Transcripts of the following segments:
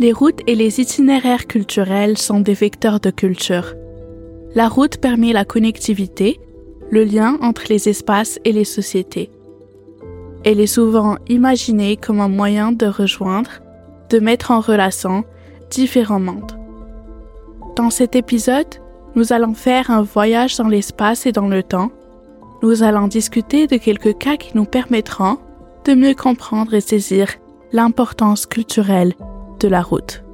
Les routes et les itinéraires culturels sont des vecteurs de culture. La route permet la connectivité, le lien entre les espaces et les sociétés. Elle est souvent imaginée comme un moyen de rejoindre, de mettre en relation différents mondes. Dans cet épisode, nous allons faire un voyage dans l'espace et dans le temps. Nous allons discuter de quelques cas qui nous permettront de mieux comprendre et saisir l'importance culturelle de la route.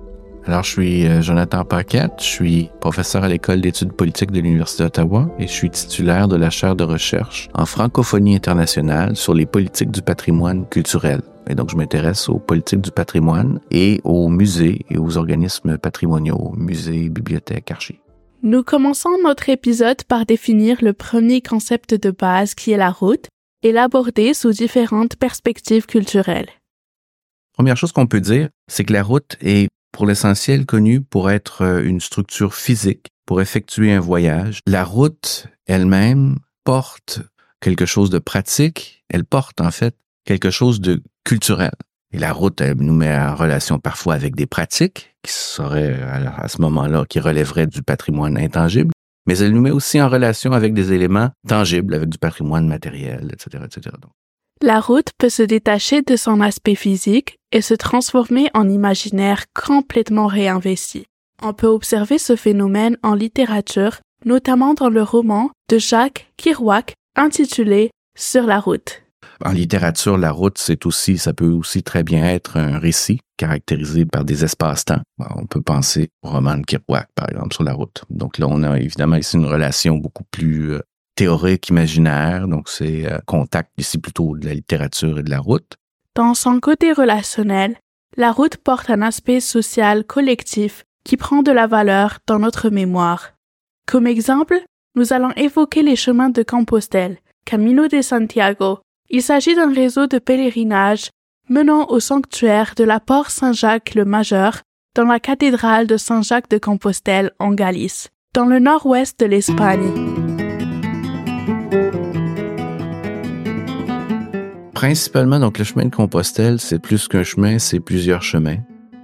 Alors, je suis euh, Jonathan Paquette, je suis professeur à l'École d'études politiques de l'Université d'Ottawa et je suis titulaire de la chaire de recherche en francophonie internationale sur les politiques du patrimoine culturel. Et donc, je m'intéresse aux politiques du patrimoine et aux musées et aux organismes patrimoniaux, musées, bibliothèques, archives. Nous commençons notre épisode par définir le premier concept de base qui est la route et l'aborder sous différentes perspectives culturelles. Première chose qu'on peut dire, c'est que la route est pour l'essentiel connue pour être euh, une structure physique pour effectuer un voyage. La route elle-même porte quelque chose de pratique, elle porte en fait quelque chose de culturel. Et la route, elle nous met en relation parfois avec des pratiques qui seraient à ce moment-là, qui relèveraient du patrimoine intangible, mais elle nous met aussi en relation avec des éléments tangibles, avec du patrimoine matériel, etc., etc. La route peut se détacher de son aspect physique et se transformer en imaginaire complètement réinvesti. On peut observer ce phénomène en littérature, notamment dans le roman de Jacques Kerouac intitulé Sur la route. En littérature, la route, c'est aussi, ça peut aussi très bien être un récit caractérisé par des espaces-temps. On peut penser au roman de Kerouac, par exemple, sur la route. Donc là, on a évidemment ici une relation beaucoup plus euh, théorique, imaginaire. Donc, c'est euh, contact ici plutôt de la littérature et de la route. Dans son côté relationnel, la route porte un aspect social collectif qui prend de la valeur dans notre mémoire. Comme exemple, nous allons évoquer les chemins de Compostelle, Camino de Santiago. Il s'agit d'un réseau de pèlerinage menant au sanctuaire de la Porte Saint-Jacques le Majeur dans la cathédrale de Saint-Jacques de Compostelle en Galice, dans le nord-ouest de l'Espagne. Principalement, donc le chemin de Compostelle, c'est plus qu'un chemin, c'est plusieurs chemins.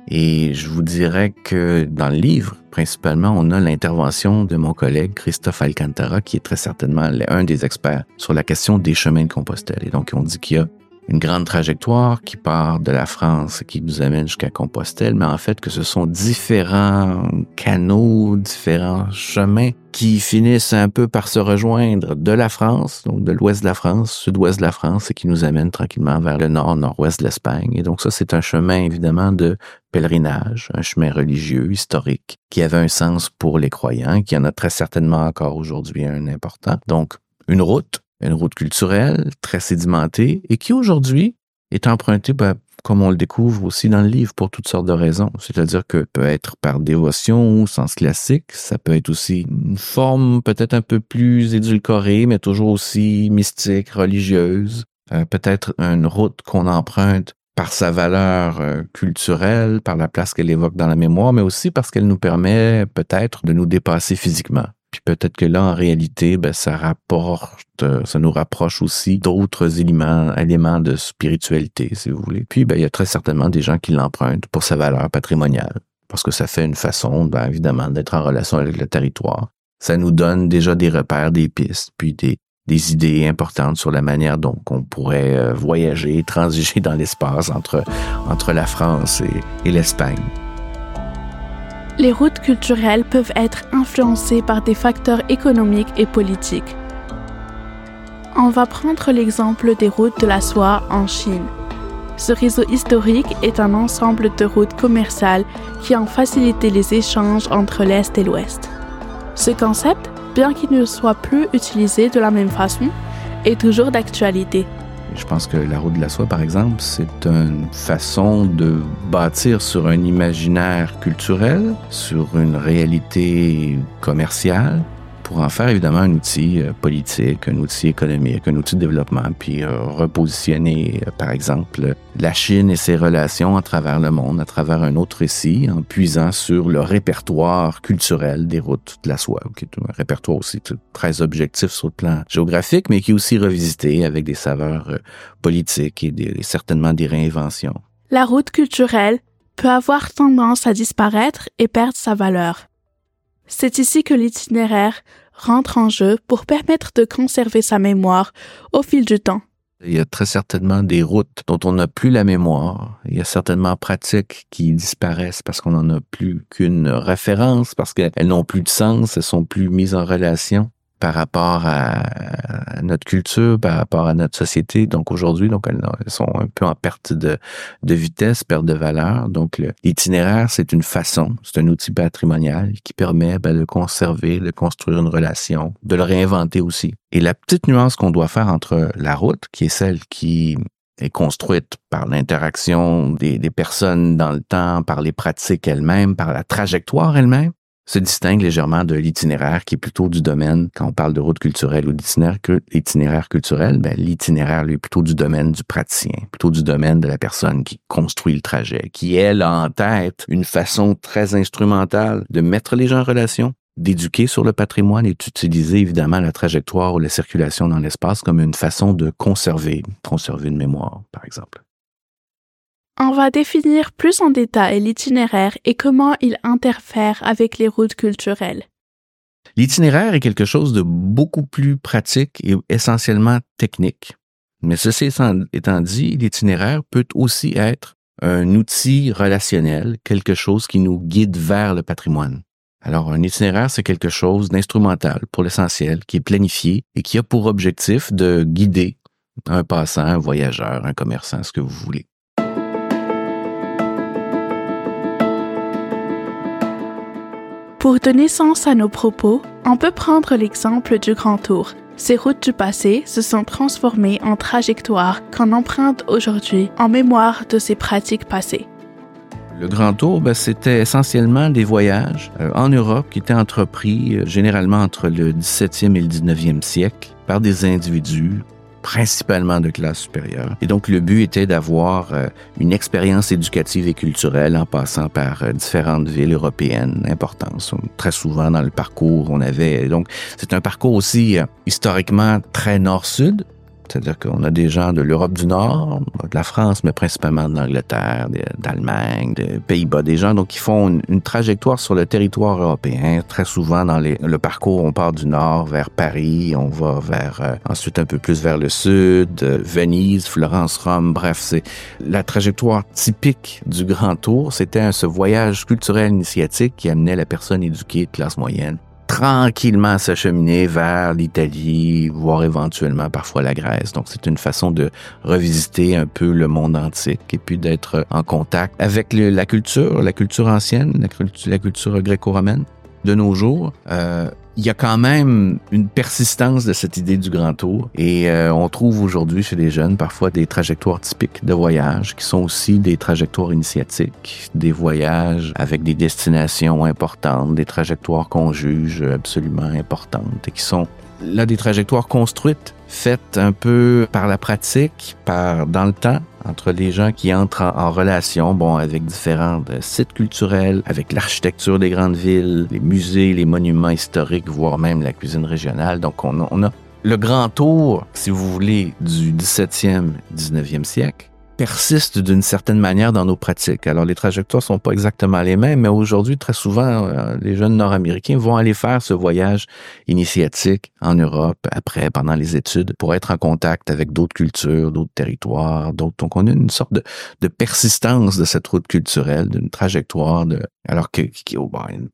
Et je vous dirais que dans le livre, principalement, on a l'intervention de mon collègue Christophe Alcantara, qui est très certainement un des experts sur la question des chemins de Compostelle. Et donc, on dit qu'il y a une grande trajectoire qui part de la France et qui nous amène jusqu'à Compostelle, mais en fait que ce sont différents canaux, différents chemins qui finissent un peu par se rejoindre de la France, donc de l'ouest de la France, sud-ouest de la France, et qui nous amènent tranquillement vers le nord, nord-ouest de l'Espagne. Et donc ça, c'est un chemin évidemment de pèlerinage, un chemin religieux, historique, qui avait un sens pour les croyants, qui en a très certainement encore aujourd'hui un important. Donc, une route une route culturelle très sédimentée et qui aujourd'hui est empruntée, ben, comme on le découvre aussi dans le livre, pour toutes sortes de raisons. C'est-à-dire que peut être par dévotion ou sens classique, ça peut être aussi une forme peut-être un peu plus édulcorée, mais toujours aussi mystique, religieuse. Euh, peut-être une route qu'on emprunte par sa valeur euh, culturelle, par la place qu'elle évoque dans la mémoire, mais aussi parce qu'elle nous permet peut-être de nous dépasser physiquement. Peut-être que là, en réalité, ben, ça rapporte, euh, ça nous rapproche aussi d'autres éléments, éléments de spiritualité, si vous voulez. Puis, ben, il y a très certainement des gens qui l'empruntent pour sa valeur patrimoniale, parce que ça fait une façon, ben, évidemment, d'être en relation avec le territoire. Ça nous donne déjà des repères, des pistes, puis des, idées importantes sur la manière dont on pourrait euh, voyager, transiger dans l'espace entre, la France et l'Espagne les routes culturelles peuvent être influencées par des facteurs économiques et politiques. On va prendre l'exemple des routes de la soie en Chine. Ce réseau historique est un ensemble de routes commerciales qui ont facilité les échanges entre l'Est et l'Ouest. Ce concept, bien qu'il ne soit plus utilisé de la même façon, est toujours d'actualité. Je pense que la route de la soie, par exemple, c'est une façon de bâtir sur un imaginaire culturel, sur une réalité commerciale, pour en faire évidemment un outil euh, politique, un outil économique, un outil de développement, puis euh, repositionner, euh, par exemple, la Chine et ses relations à travers le monde, à travers un autre récit, en puisant sur le répertoire culturel des routes de la soie, qui est un répertoire aussi très objectif sur le plan géographique, mais qui est aussi revisité avec des saveurs politiques et certainement des réinventions. La route culturelle peut avoir tendance à disparaître et perdre sa valeur. C'est ici que l'itinéraire rentre en jeu pour permettre de conserver sa mémoire au fil du temps. Il y a très certainement des routes dont on n'a plus la mémoire. Il y a certainement pratiques qui disparaissent parce qu'on n'en a plus qu'une référence, parce qu'elles n'ont plus de sens, elles sont plus mises en relation par rapport à, notre culture, par rapport à notre société. Donc aujourd'hui, donc elles, sont un peu en perte de, de vitesse, perte de valeur. Donc l'itinéraire, c'est une façon, c'est un outil patrimonial qui permet ben, de conserver, de construire une relation, de le réinventer aussi. Et la petite nuance qu'on doit faire entre la route, qui est celle qui est construite par l'interaction des, des, personnes dans le temps, par les pratiques elles-mêmes, par la trajectoire elle-même, se distingue légèrement de l'itinéraire qui est plutôt du domaine, quand on parle de route culturelle ou d'itinéraire culturel, ben, l'itinéraire, lui, est plutôt du domaine du praticien, plutôt du domaine de la personne qui construit le trajet, qui, elle, a en tête une façon très instrumentale de mettre les gens en relation, d'éduquer sur le patrimoine et d'utiliser évidemment la trajectoire ou la circulation dans l'espace comme une façon de conserver, conserver une mémoire, par exemple. On va définir plus en détail l'itinéraire et comment il interfère avec les routes culturelles. L'itinéraire est quelque chose de beaucoup plus pratique et essentiellement technique. Mais ceci étant dit, l'itinéraire peut aussi être un outil relationnel, quelque chose qui nous guide vers le patrimoine. Alors, un itinéraire, c'est quelque chose d'instrumental pour l'essentiel, qui est planifié et qui a pour objectif de guider un passant, un voyageur, un commerçant, ce que vous voulez. Pour donner sens à nos propos, on peut prendre l'exemple du Grand Tour. Ces routes du passé se sont transformées en trajectoires qu'on emprunte aujourd'hui en mémoire de ces pratiques passées. Le Grand Tour, ben, c'était essentiellement des voyages euh, en Europe qui étaient entrepris euh, généralement entre le 17e et le 19e siècle par des individus principalement de classe supérieure. Et donc, le but était d'avoir euh, une expérience éducative et culturelle en passant par euh, différentes villes européennes importantes. Très souvent, dans le parcours, on avait... Donc, c'est un parcours aussi euh, historiquement très nord-sud, c'est-à-dire qu'on a des gens de l'Europe du Nord, de la France, mais principalement de l'Angleterre, d'Allemagne, des Pays-Bas, des gens donc qui font une, trajectoire sur le territoire européen. Très souvent, dans le parcours, on part du Nord vers Paris, on va vers euh, ensuite un peu plus vers le Sud, euh, Venise, Florence, Rome. Bref, c'est la trajectoire typique du Grand Tour. C'était ce voyage culturel initiatique qui amenait la personne éduquée de classe moyenne tranquillement s'acheminer vers l'Italie, voire éventuellement parfois la Grèce. Donc c'est une façon de revisiter un peu le monde antique et puis d'être en contact avec la culture, la culture ancienne, la, culture, la culture gréco-romaine de nos jours. Euh, il y a quand même une persistance de cette idée du grand tour et euh, on trouve aujourd'hui chez les jeunes parfois des trajectoires typiques de voyage qui sont aussi des trajectoires initiatiques, des voyages avec des destinations importantes, des trajectoires qu'on juge absolument importantes et qui sont là des trajectoires construites, faites un peu par la pratique, par dans le temps, entre les gens qui entrent en, relation, bon, avec différents euh, sites culturels, avec l'architecture des grandes villes, les musées, les monuments historiques, voire même la cuisine régionale. Donc, on a, on a le grand tour, si vous voulez, du 17e, 19e siècle persiste d'une certaine manière dans nos pratiques. Alors, les trajectoires sont pas exactement les mêmes, mais aujourd'hui, très souvent, euh, les jeunes Nord-Américains vont aller faire ce voyage initiatique en Europe, après, pendant les études, pour être en contact avec d'autres cultures, d'autres territoires, d'autres. Donc, on a une sorte de, de persistance de cette route culturelle, d'une trajectoire de, alors que, qui,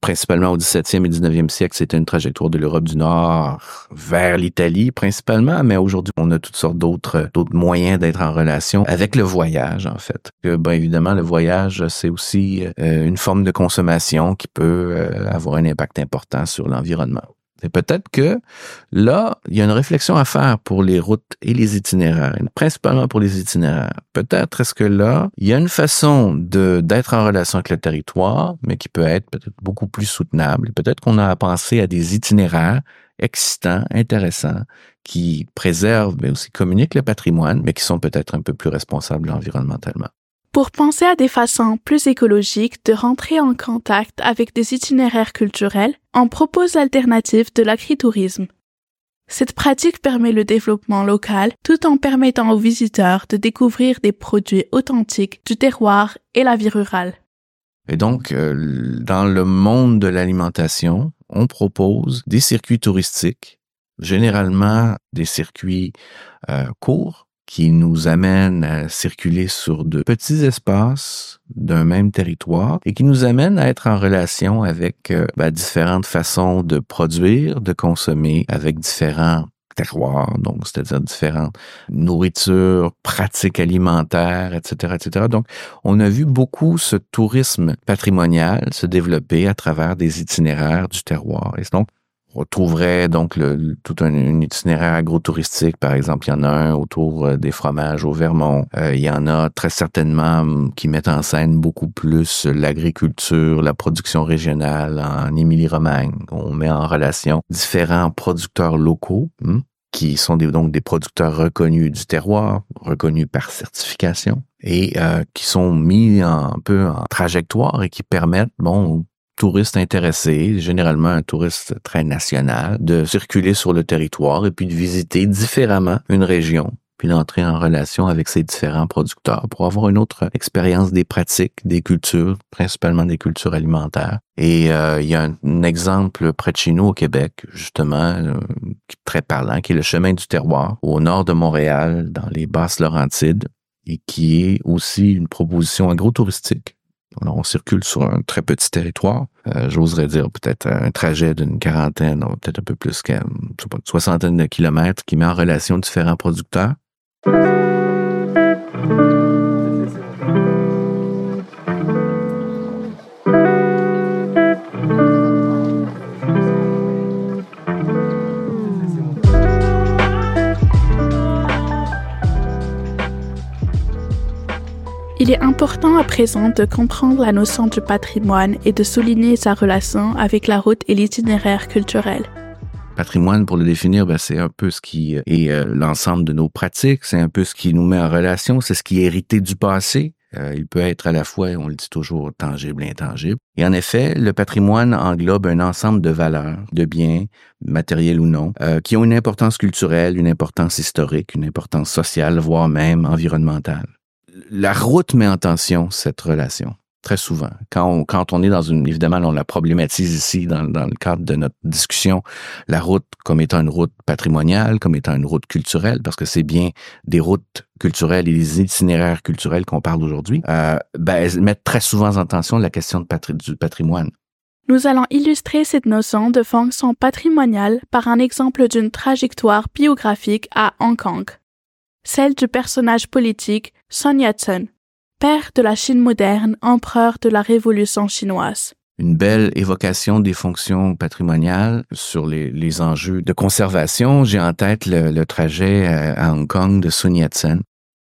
principalement au 17e et 19e siècle, c'était une trajectoire de l'Europe du Nord vers l'Italie, principalement, mais aujourd'hui, on a toutes sortes d'autres, d'autres moyens d'être en relation avec le voyage, en fait. Que, ben, évidemment, le voyage, c'est aussi euh, une forme de consommation qui peut euh, avoir un impact important sur l'environnement. Et peut-être que là, il y a une réflexion à faire pour les routes et les itinéraires, principalement pour les itinéraires. Peut-être est-ce que là, il y a une façon d'être en relation avec le territoire, mais qui peut être peut-être beaucoup plus soutenable. Peut-être qu'on a à penser à des itinéraires excitants, intéressants, qui préservent, mais aussi communiquent le patrimoine, mais qui sont peut-être un peu plus responsables environnementalement. Pour penser à des façons plus écologiques de rentrer en contact avec des itinéraires culturels, on propose l'alternative de l'agritourisme. Cette pratique permet le développement local tout en permettant aux visiteurs de découvrir des produits authentiques du terroir et la vie rurale. Et donc, euh, dans le monde de l'alimentation, on propose des circuits touristiques, généralement des circuits euh, courts, qui nous amènent à circuler sur de petits espaces d'un même territoire et qui nous amènent à être en relation avec euh, ben, différentes façons de produire, de consommer, avec différents terroirs, donc c'est-à-dire différentes nourritures, pratiques alimentaires, etc., etc. Donc, on a vu beaucoup ce tourisme patrimonial se développer à travers des itinéraires du terroir. Et donc, on retrouverait donc le, tout un, itinéraire agro-touristique, par exemple. Il y en a un autour euh, des fromages au Vermont. Euh, il y en a très certainement hum, qui mettent en scène beaucoup plus l'agriculture, la production régionale en Émilie-Romagne. On met en relation différents producteurs locaux. Hum, qui sont donc des producteurs reconnus du terroir, reconnus par certification, et euh, qui sont mis un peu en trajectoire et qui permettent, bon, touristes intéressés, généralement un touriste très national, de circuler sur le territoire et puis de visiter différemment une région puis d'entrer en relation avec ces différents producteurs pour avoir une autre expérience des pratiques, des cultures, principalement des cultures alimentaires. Et euh, il y a un, exemple près de chez nous au Québec, justement, euh, très parlant, qui est le chemin du terroir au nord de Montréal, dans les Basses Laurentides, et qui est aussi une proposition agro-touristique on circule sur un très petit territoire. Euh, j'oserais dire peut-être un trajet d'une quarantaine, peut-être un peu plus qu'une soixantaine de kilomètres qui met en relation différents producteurs. Il est important à présent de comprendre la notion du patrimoine et de souligner sa relation avec la route et l'itinéraire culturel. Patrimoine, pour le définir, ben, c'est un peu ce qui est euh, l'ensemble de nos pratiques, c'est un peu ce qui nous met en relation, c'est ce qui est hérité du passé. Euh, il peut être à la fois, on le dit toujours, tangible et intangible. Et en effet, le patrimoine englobe un ensemble de valeurs, de biens, matériels ou non, euh, qui ont une importance culturelle, une importance historique, une importance sociale, voire même environnementale la route met en tension cette relation très souvent. Quand on, est dans une, évidemment, on la problématise ici dans, le cadre de notre discussion, la route comme étant une route patrimoniale, comme étant une route culturelle, parce que c'est bien des routes culturelles et des itinéraires culturels qu'on parle aujourd'hui, euh, ben, elles mettent très souvent en tension la question du patrimoine. Nous allons illustrer cette notion de fonction patrimoniale par un exemple d'une trajectoire biographique à Hong Kong celle du personnage politique Sun Yat-sen, père de la Chine moderne, empereur de la Révolution chinoise. Une belle évocation des fonctions patrimoniales sur les, enjeux de conservation. J'ai en tête le, trajet à Hong Kong de Sun Yat-sen,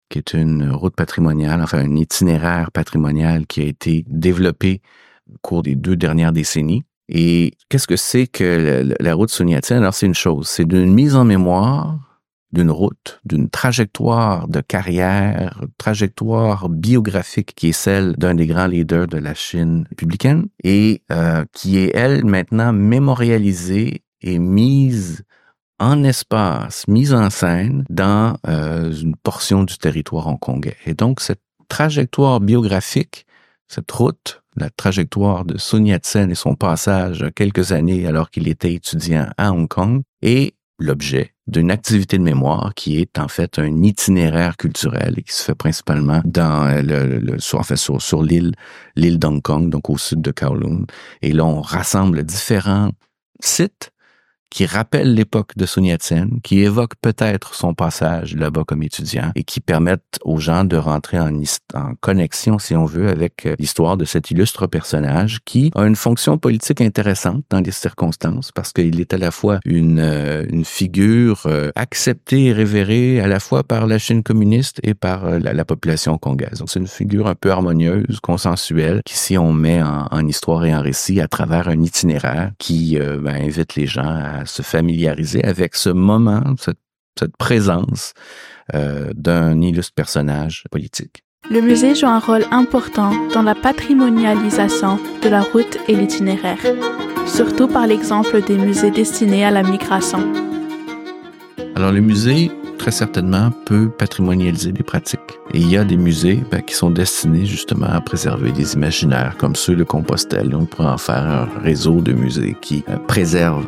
qui est une route patrimoniale, enfin un itinéraire patrimonial qui a été développé au cours des deux dernières décennies. Et qu'est-ce que c'est que la, route Sun Yat-sen? Alors, c'est une chose, c'est d'une mise en mémoire d'une route, d'une trajectoire de carrière, trajectoire biographique qui est celle d'un des grands leaders de la Chine républicaine et euh, qui est, elle, maintenant mémorialisée et mise en espace, mise en scène dans euh, une portion du territoire hongkongais. Et donc, cette trajectoire biographique, cette route, la trajectoire de Sun Yat-sen et son passage quelques années alors qu'il était étudiant à Hong Kong, est l'objet d'une activité de mémoire qui est en fait un itinéraire culturel et qui se fait principalement dans le, le sur, en fait, sur, sur l'île, l'île d'Hong Kong, donc au sud de Kowloon. Et là, on rassemble différents sites qui rappellent l'époque de Sun Yat-sen, qui évoquent peut-être son passage là-bas comme étudiant et qui permettent aux gens de rentrer en, connexion, si on veut, avec euh, l'histoire de cet illustre personnage qui a une fonction politique intéressante dans les circonstances parce qu'il est à la fois une, euh, une figure euh, acceptée et révérée à la fois par la Chine communiste et par la, population congolaise. Donc c'est une figure un peu harmonieuse, consensuelle, qui si on met en, en histoire et en récit à travers un itinéraire qui ben, invite les gens à se familiariser avec ce moment, cette, présence euh, d'un illustre personnage politique. Le musée joue un rôle important dans la patrimonialisation de la route et l'itinéraire, surtout par l'exemple des musées destinés à la migration. Alors le musée très certainement, peut patrimonialiser des pratiques. Et il y a des musées ben, qui sont destinés justement à préserver des imaginaires, comme ceux de Compostelle. On pourrait en faire un réseau de musées qui euh, préservent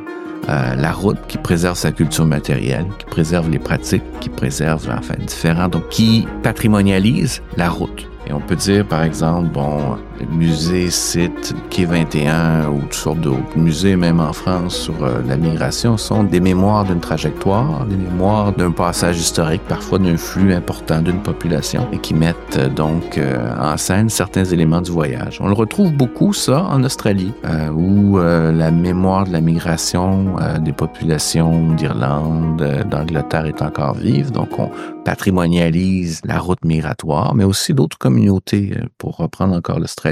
euh, la route, qui préserve sa culture matérielle, qui préserve les pratiques, qui préserve, enfin, différents, donc qui patrimonialise la route. Et on peut dire, par exemple, bon, musées, sites, Quai 21 ou toutes sortes d'autres musées, même en France, sur euh, la migration, sont des mémoires d'une trajectoire, des mémoires d'un passage historique, parfois d'un flux important d'une population, et qui mettent euh, donc euh, en scène certains éléments du voyage. On le retrouve beaucoup, ça, en Australie, où la mémoire de la migration des populations d'Irlande, d'Angleterre est encore vive, donc on patrimonialise la route migratoire, mais aussi d'autres communautés, pour reprendre encore l'Australie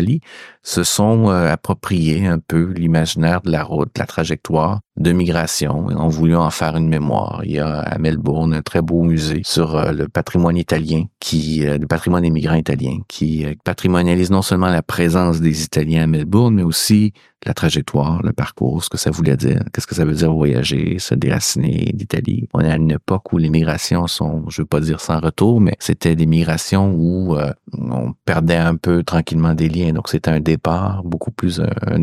se sont euh, appropriés un peu l'imaginaire de la route, la trajectoire de migration ont voulu en faire une mémoire. Il y a à Melbourne un très beau musée sur euh, le patrimoine italien, qui, euh, le patrimoine des migrants italiens, qui patrimonialise non seulement la présence des Italiens à Melbourne, mais aussi la trajectoire, le parcours, ce que ça voulait dire, qu'est-ce que ça veut dire voyager, se déraciner d'Italie. On est à une époque où les migrations sont, je veux pas dire sans retour, mais c'était des migrations où on perdait un peu tranquillement des liens. Donc c'était un départ beaucoup plus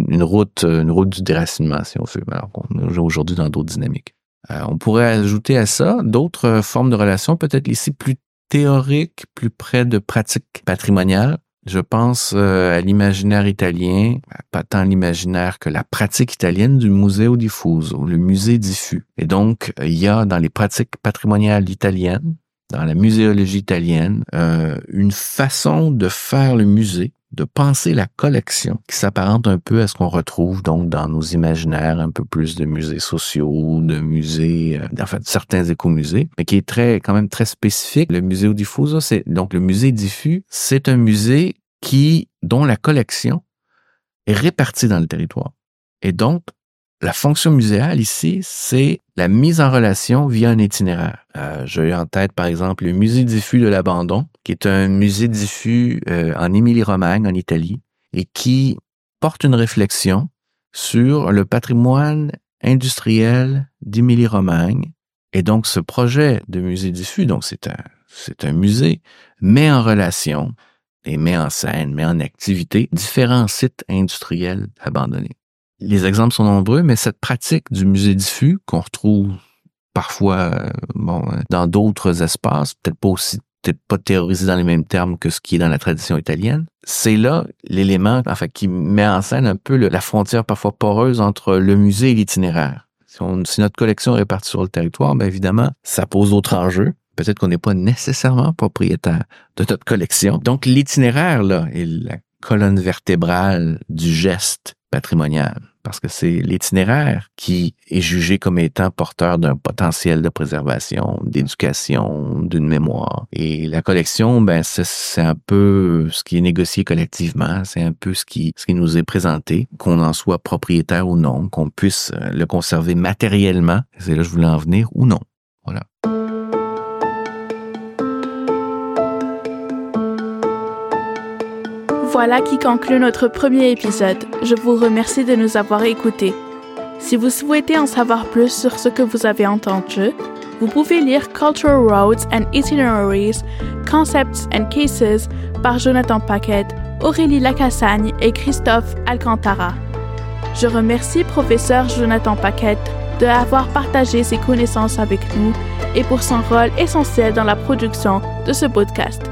une route, une route du déracinement, si on veut. Alors qu'on est aujourd'hui dans d'autres dynamiques. Euh, on pourrait ajouter à ça d'autres formes de relations, peut-être ici plus théoriques, plus près de pratiques patrimoniales. Je pense euh, à l'imaginaire italien, pas tant l'imaginaire que la pratique italienne du Museo Diffuso, le musée diffus. Et donc, il y a dans les pratiques patrimoniales italiennes, dans la muséologie italienne, euh, une façon de faire le musée de penser la collection qui s'apparente un peu à ce qu'on retrouve donc dans nos imaginaires un peu plus de musées sociaux, de musées, euh, en fait certains écomusées, mais qui est très quand même très spécifique. Le musée Diffuso, c'est donc le musée diffus, c'est un musée qui dont la collection est répartie dans le territoire. Et donc la fonction muséale ici, c'est la mise en relation via un itinéraire. Euh, J'ai en tête, par exemple, le musée diffus de l'abandon, qui est un musée diffus euh, en Émilie-Romagne, en Italie, et qui porte une réflexion sur le patrimoine industriel d'Émilie-Romagne. Et donc, ce projet de musée diffus, donc c'est un, c'est un musée, met en relation et met en scène, met en activité différents sites industriels abandonnés. Les exemples sont nombreux, mais cette pratique du musée diffus qu'on retrouve parfois euh, bon, dans d'autres espaces, peut-être pas aussi peut-être pas théorisé dans les mêmes termes que ce qui est dans la tradition italienne. C'est là l'élément enfin, qui met en scène un peu la frontière parfois poreuse entre le musée et l'itinéraire. Si, si, notre collection est répartie sur le territoire, bien évidemment, ça pose d'autres enjeux. Peut-être qu'on n'est pas nécessairement propriétaire de notre collection. Donc l'itinéraire, là, est la colonne vertébrale du geste patrimonial parce que c'est l'itinéraire qui est jugé comme étant porteur d'un potentiel de préservation, d'éducation, d'une mémoire. Et la collection, ben c'est un peu ce qui est négocié collectivement, c'est un peu ce qui, ce qui nous est présenté, qu'on en soit propriétaire ou non, qu'on puisse le conserver matériellement, c'est là que je voulais en venir, ou non. Voilà qui conclut notre premier épisode. Je vous remercie de nous avoir écoutés. Si vous souhaitez en savoir plus sur ce que vous avez entendu, vous pouvez lire Cultural Roads and Itineraries, Concepts and Cases par Jonathan Paquet, Aurélie Lacassagne et Christophe Alcantara. Je remercie professeur Jonathan Paquet de avoir partagé ses connaissances avec nous et pour son rôle essentiel dans la production de ce podcast.